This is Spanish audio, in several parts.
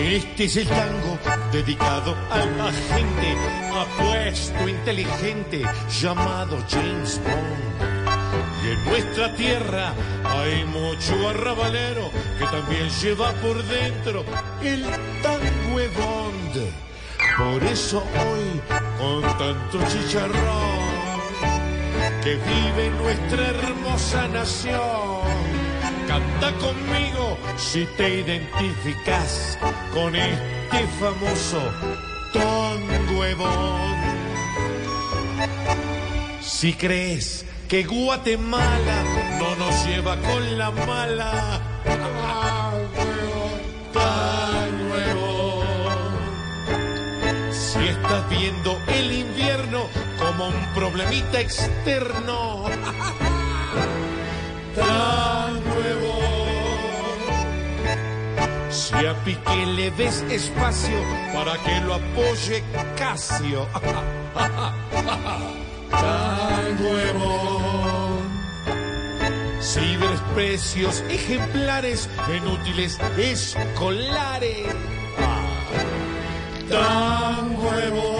Este es el tango dedicado a la gente apuesto, inteligente, llamado James Bond. Y en nuestra tierra hay mucho arrabalero que también lleva por dentro el tango Bond. Por eso hoy, con tanto chicharrón, que vive nuestra hermosa nación, Canta conmigo si te identificas con este famoso Ton Huevón. Si crees que Guatemala no nos lleva con la mala, tan huevón. Si estás viendo el invierno como un problemita externo, Si a Piqué le des espacio para que lo apoye Casio, tan nuevo. Si ves precios ejemplares en útiles escolares, tan nuevo.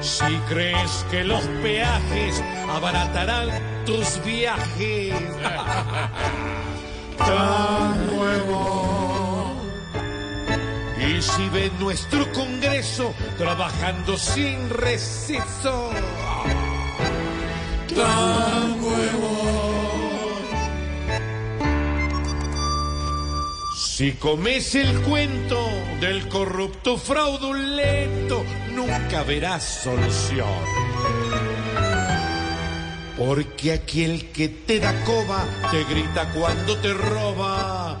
Si crees que los peajes abaratarán tus viajes, Y si ves nuestro Congreso trabajando sin receso, tan nuevo. Si comes el cuento del corrupto fraudulento, nunca verás solución. Porque aquí el que te da coba te grita cuando te roba.